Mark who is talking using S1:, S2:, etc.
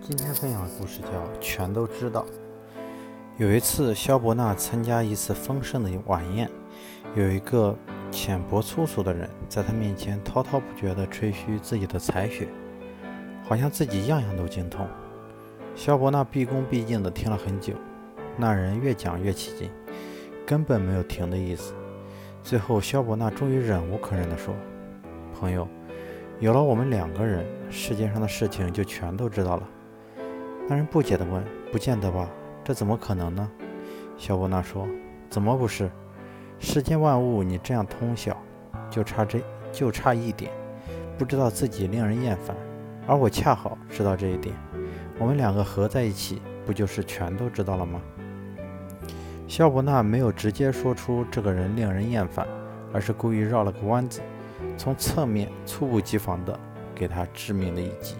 S1: 今天分享的故事叫《全都知道》。有一次，萧伯纳参加一次丰盛的晚宴，有一个浅薄粗俗的人在他面前滔滔不绝地吹嘘自己的才学，好像自己样样都精通。萧伯纳毕恭毕敬地听了很久，那人越讲越起劲，根本没有停的意思。最后，萧伯纳终于忍无可忍地说：“朋友，有了我们两个人，世界上的事情就全都知道了。”那人不解地问：“不见得吧？这怎么可能呢？”萧伯纳说：“怎么不是？世间万物你这样通晓，就差这就差一点，不知道自己令人厌烦，而我恰好知道这一点。我们两个合在一起，不就是全都知道了吗？”萧伯纳没有直接说出这个人令人厌烦，而是故意绕了个弯子，从侧面猝不及防地给他致命的一击。